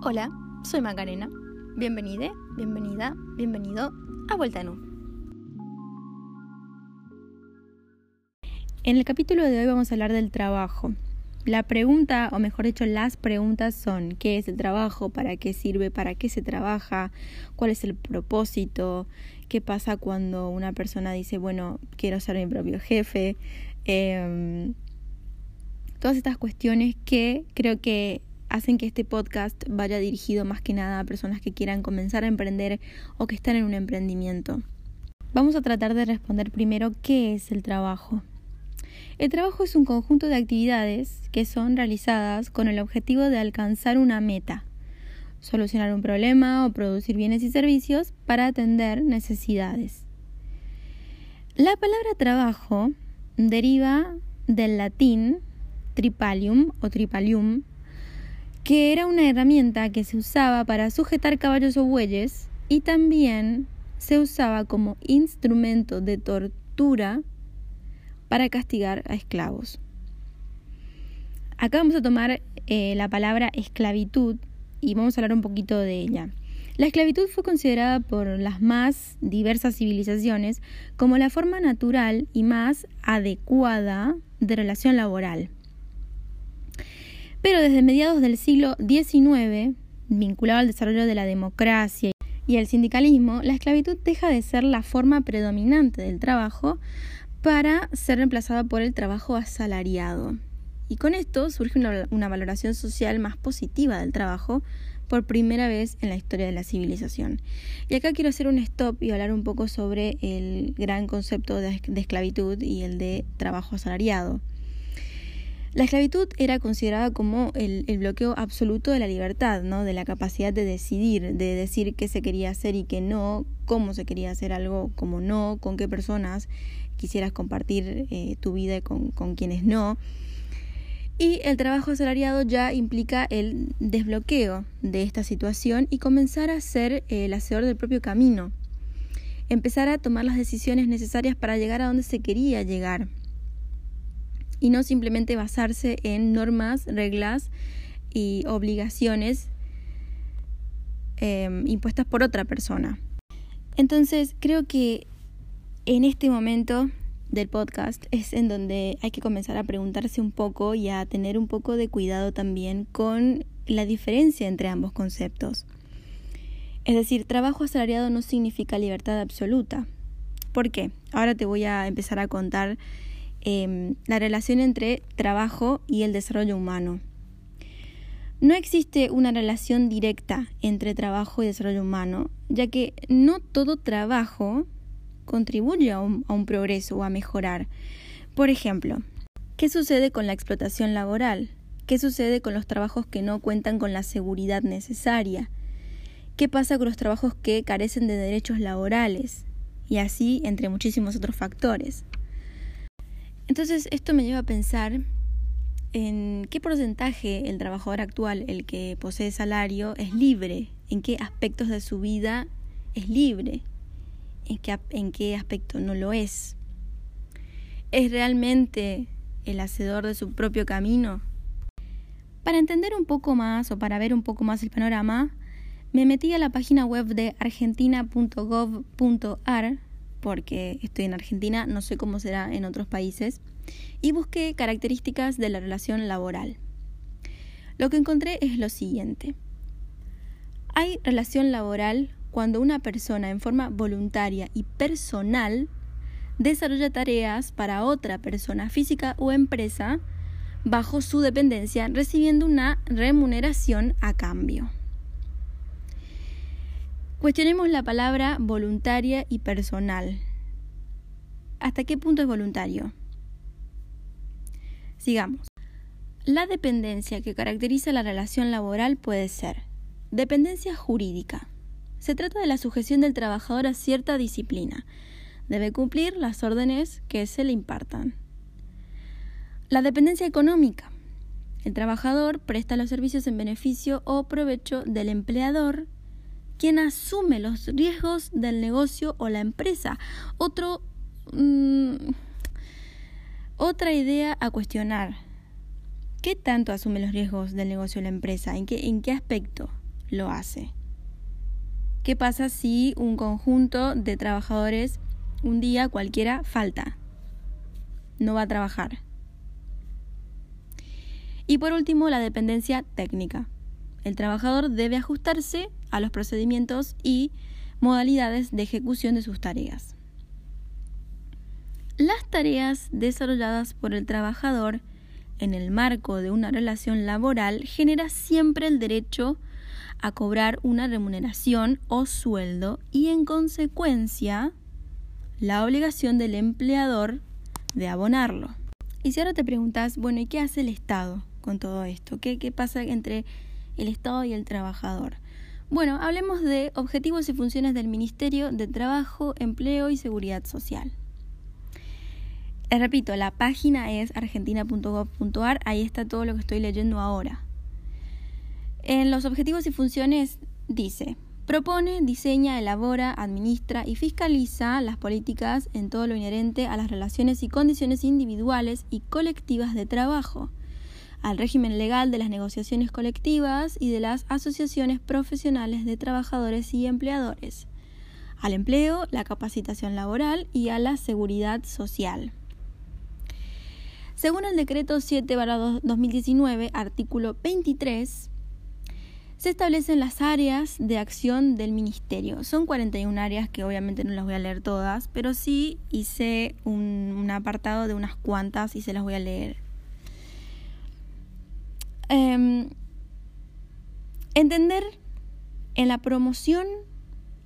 Hola, soy Macarena. Bienvenida, bienvenida, bienvenido a Vuelta en U. En el capítulo de hoy vamos a hablar del trabajo. La pregunta, o mejor dicho, las preguntas son ¿qué es el trabajo? ¿Para qué sirve? ¿Para qué se trabaja? ¿Cuál es el propósito? ¿Qué pasa cuando una persona dice, bueno, quiero ser mi propio jefe? Em, todas estas cuestiones que creo que hacen que este podcast vaya dirigido más que nada a personas que quieran comenzar a emprender o que están en un emprendimiento. Vamos a tratar de responder primero qué es el trabajo. El trabajo es un conjunto de actividades que son realizadas con el objetivo de alcanzar una meta, solucionar un problema o producir bienes y servicios para atender necesidades. La palabra trabajo deriva del latín tripalium o tripalium, que era una herramienta que se usaba para sujetar caballos o bueyes y también se usaba como instrumento de tortura para castigar a esclavos. Acá vamos a tomar eh, la palabra esclavitud y vamos a hablar un poquito de ella. La esclavitud fue considerada por las más diversas civilizaciones como la forma natural y más adecuada de relación laboral. Pero desde mediados del siglo XIX, vinculado al desarrollo de la democracia y el sindicalismo, la esclavitud deja de ser la forma predominante del trabajo para ser reemplazada por el trabajo asalariado. Y con esto surge una, valoración social más positiva del trabajo por primera vez en la historia de la civilización. Y acá quiero hacer un stop y hablar un poco sobre el gran concepto de esclavitud y el de trabajo asalariado. La esclavitud era considerada como el, bloqueo absoluto de la libertad, ¿no? de la capacidad de decidir, de decir qué se quería hacer y qué no, cómo se quería hacer algo, cómo no, con qué personas quisieras compartir eh, tu vida con, con quienes no. Y el trabajo asalariado ya implica el desbloqueo de esta situación y comenzar a ser el hacedor del propio camino. Empezar a tomar las decisiones necesarias para llegar a donde se quería llegar y no simplemente basarse en normas, reglas y obligaciones em, impuestas por otra persona. Entonces creo que en este momento del podcast es en donde hay que comenzar a preguntarse un poco y a tener un poco de cuidado también con la diferencia entre ambos conceptos. Es decir, trabajo asalariado no significa libertad absoluta. ¿Por qué? Ahora te voy a empezar a contar Em, la relación entre trabajo y el desarrollo humano. No existe una relación directa entre trabajo y desarrollo humano, ya que no todo trabajo contribuye a un, a un progreso o a mejorar. Por ejemplo, ¿qué sucede con la explotación laboral? ¿Qué sucede con los trabajos que no cuentan con la seguridad necesaria? ¿Qué pasa con los trabajos que carecen de derechos laborales? Y así entre muchísimos otros factores. Entonces esto me lleva a pensar en qué porcentaje el trabajador actual, el que posee salario, es libre, en qué aspectos de su vida es libre, en qué, en qué aspecto no lo es. ¿Es realmente el hacedor de su propio camino? Para entender un poco más o para ver un poco más el panorama, me metí a la página web de argentina.gov.ar porque estoy en Argentina, no sé cómo será en otros países, y busqué características de la relación laboral. Lo que encontré es lo siguiente. Hay relación laboral cuando una persona en forma voluntaria y personal desarrolla tareas para otra persona física o empresa bajo su dependencia recibiendo una remuneración a cambio. Cuestionemos la palabra voluntaria y personal. ¿Hasta qué punto es voluntario? Sigamos. La dependencia que caracteriza la relación laboral puede ser dependencia jurídica. Se trata de la sujeción del trabajador a cierta disciplina. Debe cumplir las órdenes que se le impartan. La dependencia económica. El trabajador presta los servicios en beneficio o provecho del empleador quien asume los riesgos del negocio o la empresa. Otro, mm, otra idea a cuestionar. ¿Qué tanto asume los riesgos del negocio o la empresa? ¿En qué, ¿En qué aspecto? lo hace. ¿Qué pasa si un conjunto de trabajadores un día cualquiera falta? No va a trabajar. Y por último, la dependencia técnica. El trabajador debe ajustarse a los procedimientos y modalidades de ejecución de sus tareas. Las tareas desarrolladas por el trabajador en el marco de una relación laboral genera siempre el derecho a cobrar una remuneración o sueldo y en consecuencia la obligación del empleador de abonarlo. Y si ahora te preguntas, bueno, ¿y qué hace el Estado con todo esto? ¿Qué, qué pasa entre el Estado y el trabajador? Bueno, hablemos de objetivos y funciones del Ministerio de Trabajo, Empleo y Seguridad Social. Les repito, la página es argentina.gov.ar, ahí está todo lo que estoy leyendo ahora. En los objetivos y funciones dice, propone, diseña, elabora, administra y fiscaliza las políticas en todo lo inherente a las relaciones y condiciones individuales y colectivas de trabajo, al régimen legal de las negociaciones colectivas y de las asociaciones profesionales de trabajadores y empleadores, al empleo, la capacitación laboral y a la seguridad social. Según el decreto 7-2019, artículo 23, se establecen las áreas de acción del ministerio. Son 41 áreas que obviamente no las voy a leer todas, pero sí hice un, apartado de unas cuantas y se las voy a leer. Em, entender en la promoción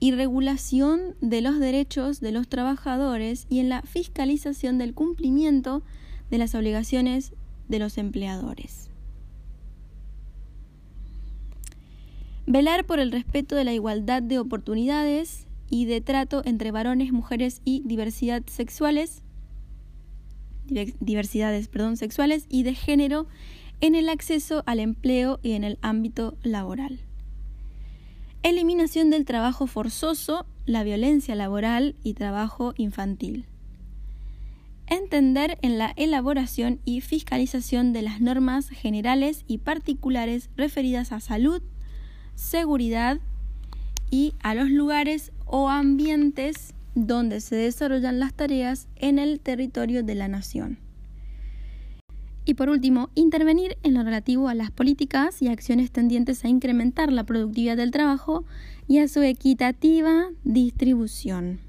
y regulación de los derechos de los trabajadores y en la fiscalización del cumplimiento de las obligaciones de los empleadores. Velar por el respeto de la igualdad de oportunidades y de trato entre varones, mujeres y diversidad sexuales, diversidades perdón, sexuales y de género en el acceso al empleo y en el ámbito laboral. Eliminación del trabajo forzoso, la violencia laboral y trabajo infantil entender en la elaboración y fiscalización de las normas generales y particulares referidas a salud, seguridad y a los lugares o ambientes donde se desarrollan las tareas en el territorio de la nación. Y por último, intervenir en lo relativo a las políticas y acciones tendientes a incrementar la productividad del trabajo y a su equitativa distribución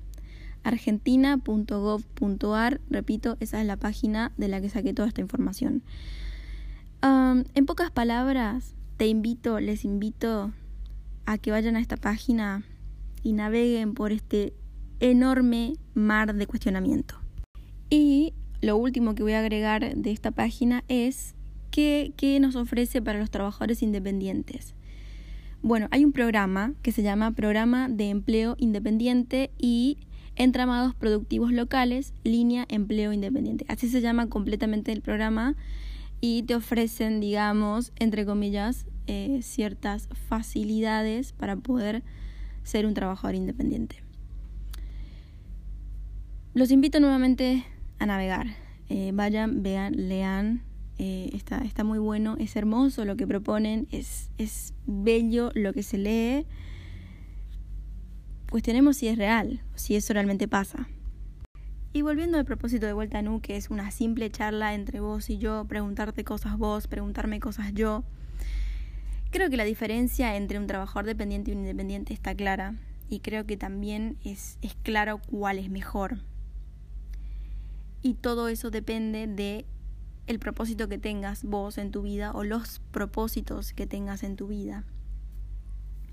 argentina.gov.ar, repito, esa es la página de la que saqué toda esta información. en pocas palabras, te invito, les invito a que vayan a esta página y naveguen por este enorme mar de cuestionamiento. Y lo último que voy a agregar de esta página es qué, nos ofrece para los trabajadores independientes. Bueno, hay un programa que se llama Programa de Empleo Independiente y Entramados Productivos Locales, línea Empleo Independiente. Así se llama completamente el programa y te ofrecen, digamos, entre comillas, eh, ciertas facilidades para poder ser un trabajador independiente. Los invito nuevamente a navegar. Eh, vayan, vean, lean. Eh, está, está muy bueno, es hermoso lo que proponen, es, es bello lo que se lee cuestionemos si es real, si eso realmente pasa. Y volviendo al propósito de Vuelta a Nu, que es una simple charla entre vos y yo, preguntarte cosas vos, preguntarme cosas yo, creo que la diferencia entre un trabajador dependiente y un independiente está clara y creo que también es, es claro cuál es mejor. Y todo eso depende de el propósito que tengas vos en tu vida o los propósitos que tengas en tu vida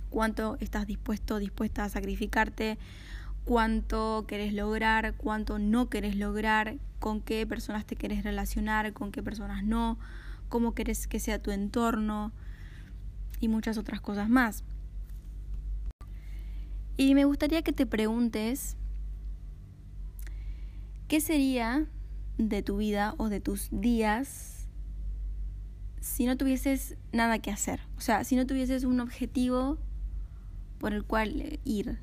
cuánto estás dispuesto, dispuesta a sacrificarte, cuánto querés lograr, cuánto no querés lograr, con qué personas te querés relacionar, con qué personas no, cómo querés que sea tu entorno y muchas otras cosas más. Y me gustaría que te preguntes, ¿qué sería de tu vida o de tus días si no tuvieses nada que hacer? O sea, si no tuvieses un objetivo por el cual ir.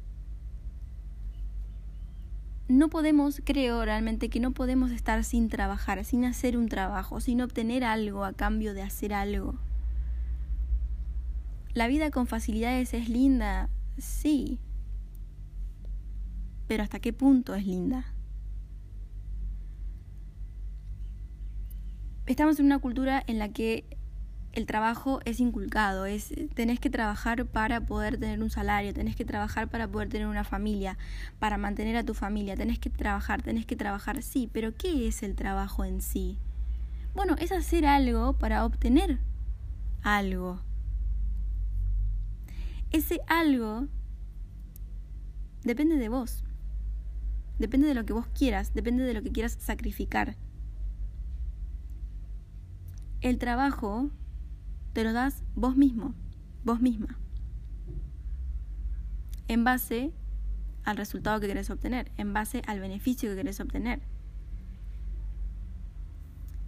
No podemos, creo realmente que no podemos estar sin trabajar, sin hacer un trabajo, sin obtener algo a cambio de hacer algo. La vida con facilidades es linda, sí. Pero ¿hasta qué punto es linda? Estamos en una cultura en la que el trabajo es inculcado, es tenés que trabajar para poder tener un salario, tenés que trabajar para poder tener una familia, para mantener a tu familia, tenés que trabajar, tenés que trabajar, sí, pero ¿qué es el trabajo en sí? Bueno, es hacer algo para obtener algo. Ese algo depende de vos. Depende de lo que vos quieras, depende de lo que quieras sacrificar. El trabajo te lo das vos mismo, vos misma. En base al resultado que querés obtener, en base al beneficio que querés obtener.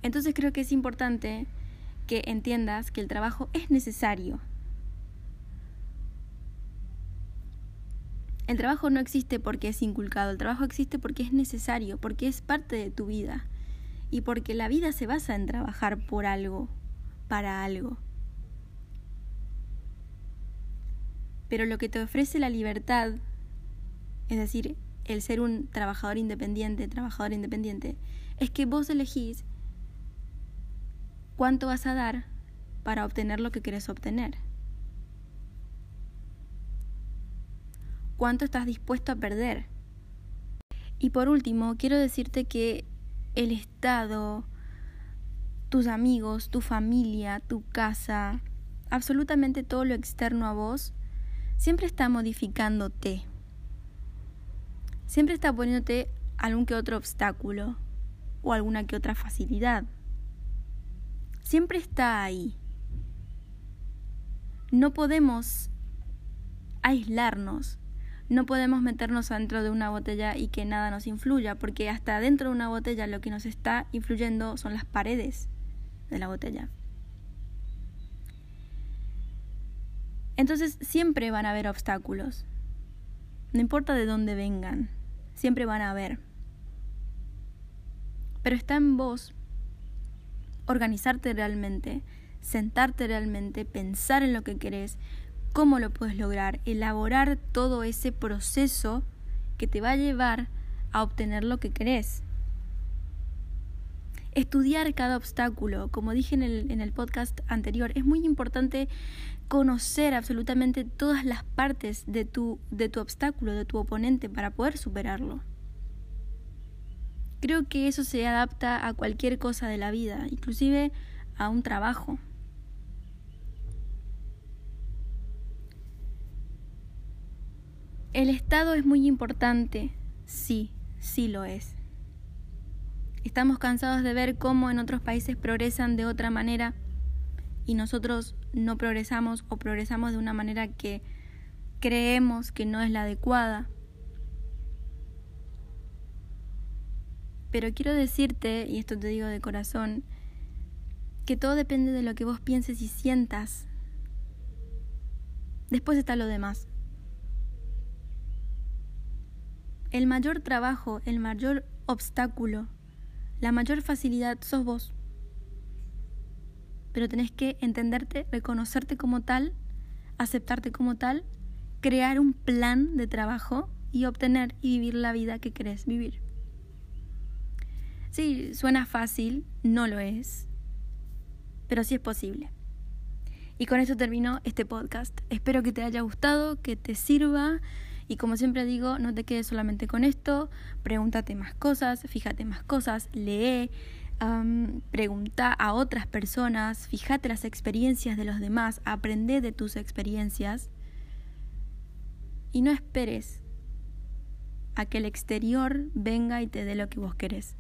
Entonces creo que es importante que entiendas que el trabajo es necesario. El trabajo no existe porque es inculcado, el trabajo existe porque es necesario, porque es parte de tu vida y porque la vida se basa en trabajar por algo, para algo. Pero lo que te ofrece la libertad, es decir, el ser un trabajador independiente, trabajador independiente, es que vos elegís cuánto vas a dar para obtener lo que quieres obtener. ¿Cuánto estás dispuesto a perder? Y por último, quiero decirte que el Estado, tus amigos, tu familia, tu casa, absolutamente todo lo externo a vos, siempre está modificándote. Siempre está poniéndote algún que otro obstáculo o alguna que otra facilidad. Siempre está ahí. No podemos aislarnos, no podemos meternos dentro de una botella y que nada nos influya, porque hasta dentro de una botella lo que nos está influyendo son las paredes de la botella. Entonces siempre van a haber obstáculos. No importa de dónde vengan, siempre van a haber. Pero está en vos organizarte realmente, sentarte realmente, pensar en lo que querés, cómo lo puedes lograr, elaborar todo ese proceso que te va a llevar a obtener lo que querés estudiar cada obstáculo. Como dije en el, en el podcast anterior, es muy importante conocer absolutamente todas las partes de tu, de tu obstáculo, de tu oponente, para poder superarlo. Creo que eso se adapta a cualquier cosa de la vida, inclusive a un trabajo. El Estado es muy importante, sí, sí lo es. Estamos cansados de ver cómo en otros países progresan de otra manera y nosotros no progresamos o progresamos de una manera que creemos que no es la adecuada. Pero quiero decirte, y esto te digo de corazón, que todo depende de lo que vos pienses y sientas. Después está lo demás. El mayor trabajo, el mayor obstáculo la mayor facilidad sos vos. Pero tenés que entenderte, reconocerte como tal, aceptarte como tal, crear un plan de trabajo y obtener y vivir la vida que querés vivir. Sí, suena fácil, no lo es, pero sí es posible. Y con esto termino este podcast. Espero que te haya gustado, que te sirva y como siempre digo, no te quedes solamente con esto, pregúntate más cosas, fíjate más cosas, lee, pregunta a otras personas, fíjate las experiencias de los demás, aprende de tus experiencias y no esperes a que el exterior venga y te dé lo que vos querés.